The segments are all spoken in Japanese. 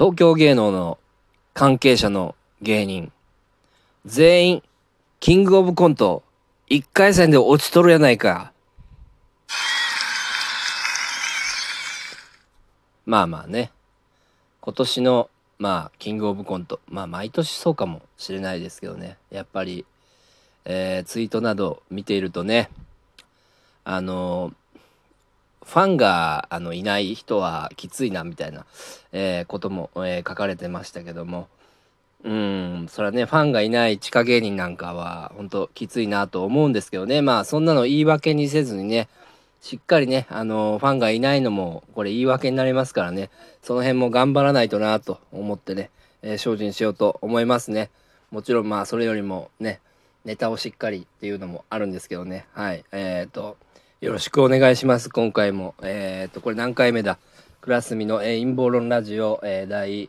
東京芸能の関係者の芸人、全員、キングオブコント、1回戦で落ちとるやないか。まあまあね。今年の、まあ、キングオブコント。まあ、毎年そうかもしれないですけどね。やっぱり、えー、ツイートなど見ているとね、あのファンがあのいない人はきついなみたいな、えー、ことも、えー、書かれてましたけども。うんそれはねファンがいない地下芸人なんかは本当きついなと思うんですけどね。まあそんなの言い訳にせずにねしっかりねあのファンがいないのもこれ言い訳になりますからね。その辺も頑張らないとなと思ってね、えー、精進しようと思いますね。もちろんまあそれよりもねネタをしっかりっていうのもあるんですけどね。はい。えっ、ー、とよろしくお願いします。今回も。えっ、と、これ何回目だ？クラスミの、えー、陰謀論ラジオ、えー、第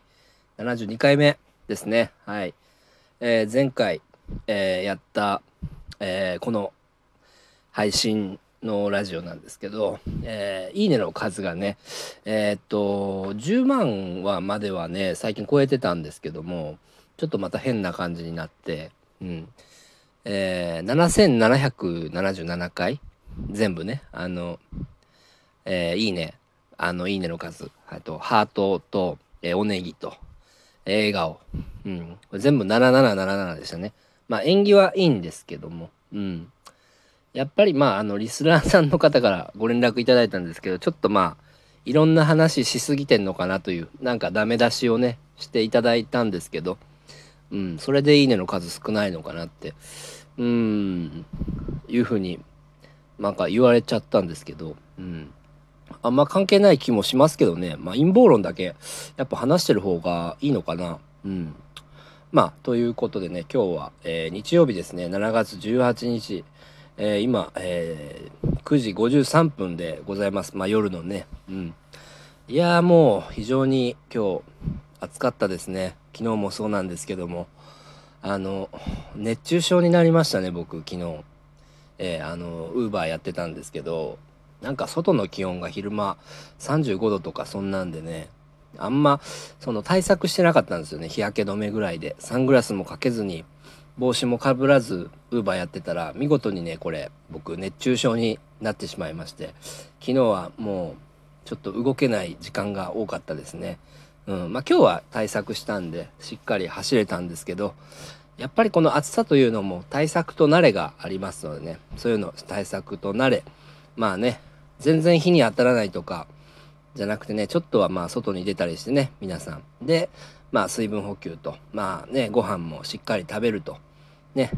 72回目ですね。はい。えー、前回、えー、やった、えー、この配信のラジオなんですけど、えー、いいねの数がね、えー、っと、10万はまではね、最近超えてたんですけども、ちょっとまた変な感じになって、うん。えー、7777回全部ねあの、えー、いいねあのいいねの数。あとハートと、えー、おねぎと、えー、笑顔、うん、全部7777でしたね。まあ縁起はいいんですけども。うん。やっぱりまああのリスナーさんの方からご連絡いただいたんですけどちょっとまあいろんな話しすぎてんのかなというなんかダメ出しをねしていただいたんですけどうん。それでいいねの数少ないのかなってうん。いうふうになんか言われちゃったんですけど、うん。あんま関係ない気もしますけどね。まあ陰謀論だけやっぱ話してる方がいいのかな。うん。まあということでね、今日は、えー、日曜日ですね、7月18日、えー、今、えー、9時53分でございます。まあ夜のね。うん。いやーもう非常に今日暑かったですね。昨日もそうなんですけども。あの、熱中症になりましたね、僕、昨日。えー、あのウーバーやってたんですけどなんか外の気温が昼間35度とかそんなんでねあんまその対策してなかったんですよね。日焼け止めぐらいで。サングラスもかけずに帽子もかぶらずウーバーやってたら見事にねこれ僕熱中症になってしまいまして昨日はもうちょっと動けない時間が多かったですね。うん。まあ、今日は対策したんでしっかり走れたんですけどやっぱりこの暑さというのも対策と慣れがありますのでね。そういうの対策と慣れ。まあね全然日に当たらないとかじゃなくてねちょっとはまあ外に出たりしてね皆さん。でまあ水分補給とまあねご飯もしっかり食べると。ね。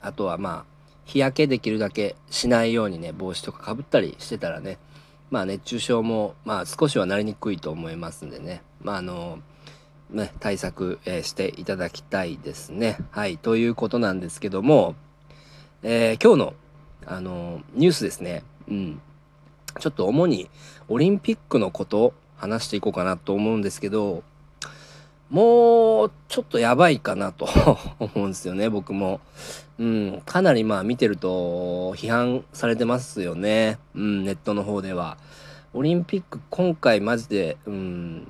あとはまあ日焼けできるだけしないようにね帽子とかかぶったりしてたらね。まあ熱中症もまあ少しはなりにくいと思いますんでね。まああのね、対策、えー、していただきたいですね。はい、ということなんですけども、えー、今日の、あのニュースですね。うん。ちょっと主にオリンピックのことを話していこうかなと思うんですけど、もうちょっとやばいかなと 思うんですよね、僕も。うん、かなりまあ見てると批判されてますよね。うん、ネットの方では。オリンピック今回マジで、うん、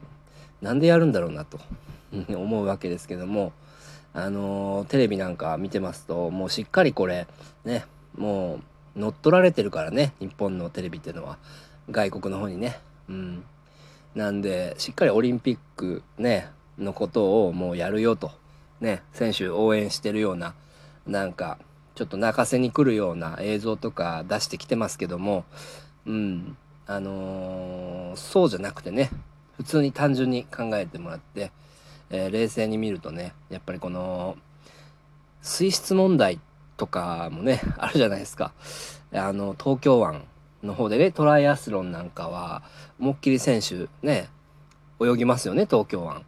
なんでやるんだろうなと思うわけですけどもあのー、テレビなんか見てますともうしっかりこれねもう乗っ取られてるからね日本のテレビっていうのは。外国の方にね。うん。なんでしっかりオリンピックねのことをもうやるよと。ね選手応援してるようななんかちょっと泣かせに来るような映像とか出してきてますけどもうん。あのー、そうじゃなくてね普通に単純に考えてもらって、えー、冷静に見るとねやっぱりこの水質問題とかもね あるじゃないですか。あの東京湾の方でねトライアスロンなんかは思いっきり選手ね泳ぎますよね東京湾。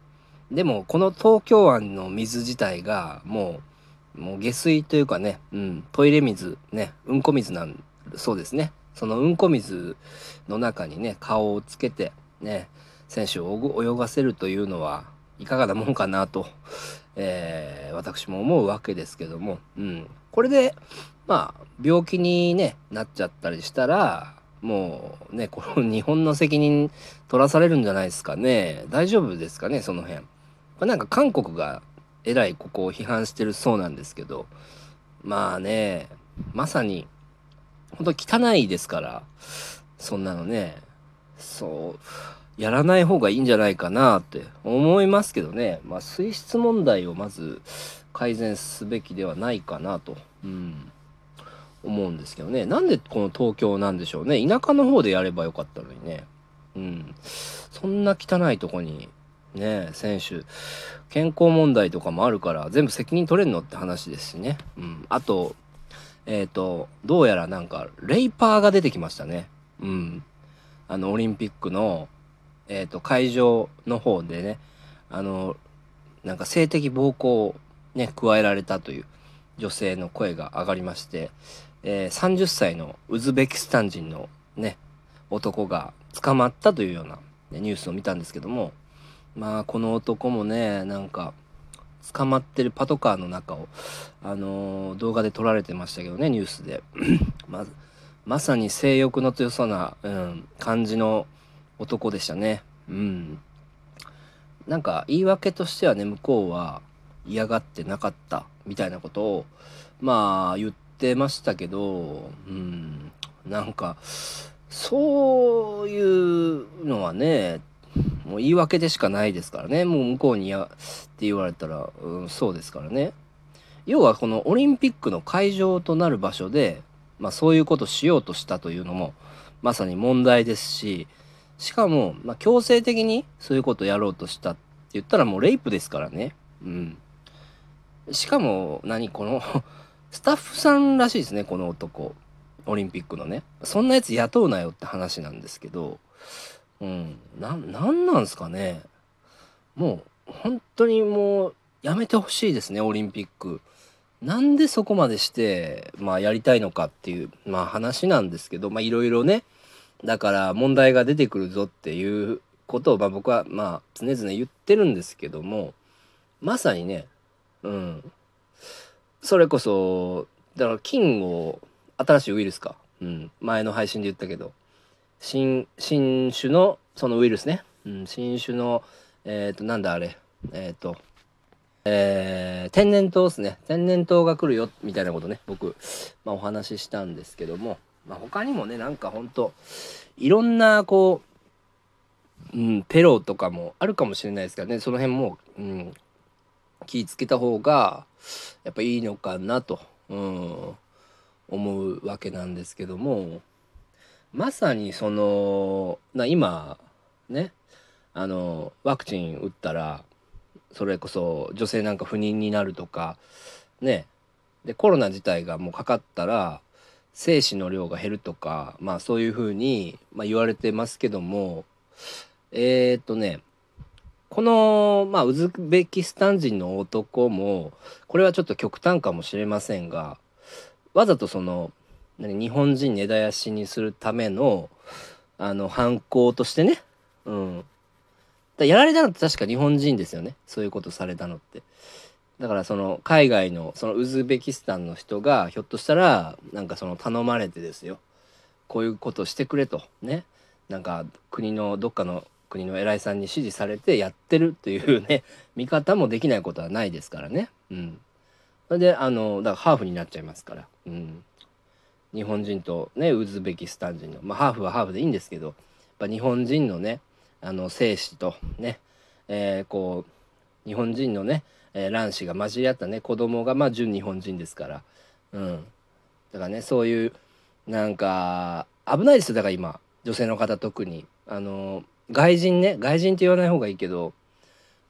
でもこの東京湾の水自体がもうもう下水というかね、うん、トイレ水ねうんこ水なんそうですね。そのうんこ水の中にね顔をつけてね選手を泳がせるというのはいかがなもんかなと、えー、私も思うわけですけども、うん、これでまあ病気に、ね、なっちゃったりしたらもうね、この日本の責任取らされるんじゃないですかね。大丈夫ですかね、その辺。なんか韓国がえらいここを批判してるそうなんですけど、まあね、まさに、本当汚いですから、そんなのね、そう、やらない方がいいんじゃないかなって思いますけどね。まあ水質問題をまず改善すべきではないかなと。うん。思うんですけどね。なんでこの東京なんでしょうね。田舎の方でやればよかったのにね。うん。そんな汚いとこに、ね、選手、健康問題とかもあるから全部責任取れんのって話ですしね。うん。あと、えっ、ー、と、どうやらなんか、レイパーが出てきましたね。うん。あの、オリンピックの、えっ、ー、と、会場の方でね、あの、なんか性的暴行をね、加えられたという女性の声が上がりまして、えー、30歳のウズベキスタン人のね、男が捕まったというような、ね、ニュースを見たんですけども、まあこの男もね、なんか、捕まってるパトカーの中を、あのー、動画で撮られてましたけどね、ニュースで。ままさに性欲の強そうな、うん、感じの男でしたね。うん。なんか言い訳としてはね、向こうは嫌がってなかったみたいなことを、まあ言ってましたけど、うん、なんか、そういうのはね、もう言い訳でしかないですからね。もう向こうにやって言われたら、うん、そうですからね。要はこのオリンピックの会場となる場所で、まあそういうことしようとしたというのも、まさに問題ですし、しかも、まあ強制的にそういうことをやろうとしたって言ったらもうレイプですからね。うん。しかも、何この スタッフさんらしいですね、この男。オリンピックのね。そんなやつ雇うなよって話なんですけど、うん、な、なんなんすかね。もう、本当にもう、やめてほしいですね、オリンピック。なんでそこまでして、まあやりたいのかっていう、まあ話なんですけど、まあいろいろね、だから問題が出てくるぞっていうことを、まあ僕はまあ常々言ってるんですけども、まさにね、うん。それこそ、だから菌を、新しいウイルスか。うん。前の配信で言ったけど、新、新種の、そのウイルスね。うん。新種の、えっ、ー、と、なんだあれ。えっ、ー、と、えー、天然痘ですね。天然痘が来るよ、みたいなことね、僕、まあお話ししたんですけども、まあ他にもね、なんかほんと、いろんな、こう、うん、ペロとかもあるかもしれないですからね、その辺も、うん、気ぃつけた方がやっぱいいのかなと、うん、思うわけなんですけども。まさにそのな今ねあのワクチン打ったらそれこそ女性なんか不妊になるとかね。でコロナ自体がもうかかったら精子の量が減るとかまあそういうふうに、まあ、言われてますけどもえー、っとねこの、まあ、ウズベキスタン人の男も、これはちょっと極端かもしれませんが、わざとその、日本人根絶やしにするための、あの、犯行としてね、うん。だやられたのって確か日本人ですよね。そういうことされたのって。だからその海外のそのウズベキスタンの人がひょっとしたらなんかその頼まれてですよ。こういうことしてくれと。ね。なんか国のどっかの国の偉いさんに指示されてやってるというね見方もできないことはないですからね。うん、それであのだからハーフになっちゃいますから、うん、日本人とねウズベキスタン人のまあハーフはハーフでいいんですけどやっぱ日本人のねあの精子とね、えー、こう日本人のね、えー、卵子が混じり合ったね子供がまあ純日本人ですから、うん、だからねそういうなんか危ないですよだから今。女性の方特に。あの外人ね外人って言わない方がいいけど、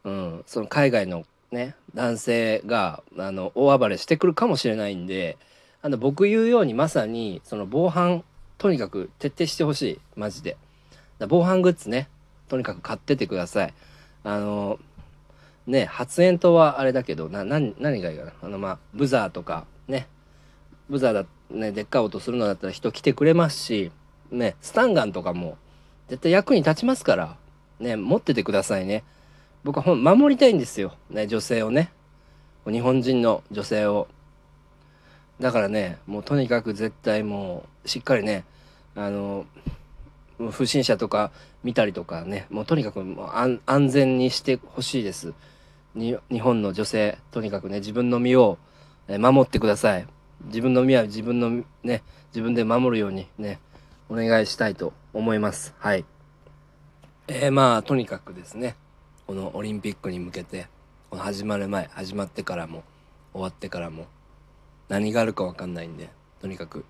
うん、その海外のね男性があの大暴れしてくるかもしれないんであの僕言うようにまさにその防犯とにかく徹底してほしい。マジで。防犯グッズねとにかく買っててください。あのね発煙筒はあれだけどな何何がいいかなあのまあブザーとかねブザーだねでっかい音するのだったら人来てくれますしねスタンガンとかも絶対役に立ちますから、ね、持っててくださいね。僕はほん守りたいんですよ。ね、女性をね。日本人の女性を。だからね、もうとにかく絶対もう、しっかりね、あの不審者とか見たりとかねもうとにかくもう安全にしてほしいです日本の女性とにかくね自分の身を守ってください。自分の身は自分のね自分で守るようにねお願いしたいと思います。はい。えー、まあとにかくですねこのオリンピックに向けてこの始まる前始まってからも終わってからも何があるか分かんないんでとにかく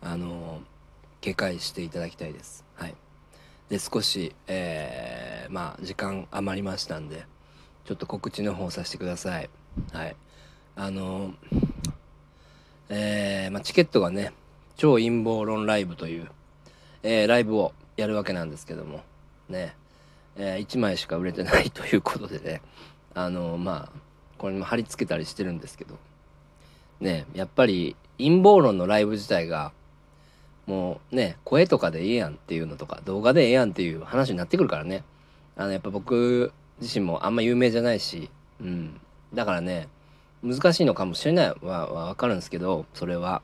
あのー、警戒していただきたいです。はい。で少しえー、まあ時間余りましたんでちょっと告知の方させてください。はい。あの、えー、まあ、チケットがね超陰謀論ライブという、えー、ライブをやるわけなんですけどもねえー、1枚しか売れてないということでねあのまあこれも貼り付けたりしてるんですけどねやっぱり陰謀論のライブ自体がもうね声とかでええやんっていうのとか動画でええやんっていう話になってくるからね。あのやっぱ僕自身もあんま有名じゃないし、うん、だからね難しいのかもしれないはわかるんですけどそれは。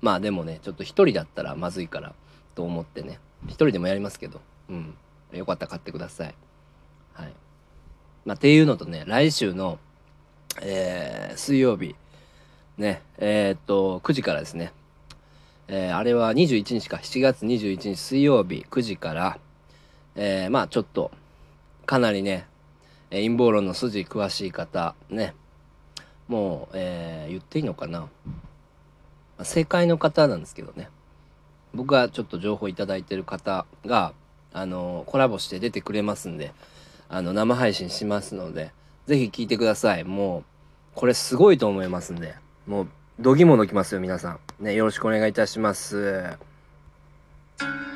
まあでもねちょっと一人だったらまずいからと思ってね。一人でもやりますけどうん。よかったら買ってください。はい。まあ、っていうのとね、来週の、えー、水曜日、ね、えー、っと、9時からですね、えー、あれは21日か、7月21日水曜日9時から、えー、まあちょっと、かなりね、陰謀論の筋詳しい方、ね、もう、えー、言っていいのかな、ま、正解の方なんですけどね、僕がちょっと情報いいてる方が、あのコラボして出てくれますんで、あの生配信しますので、ぜひ聞いてください。もう、これすごいと思いますんで、もう、どぎも抜きますよ、皆さん。ね、よろしくお願いいたします。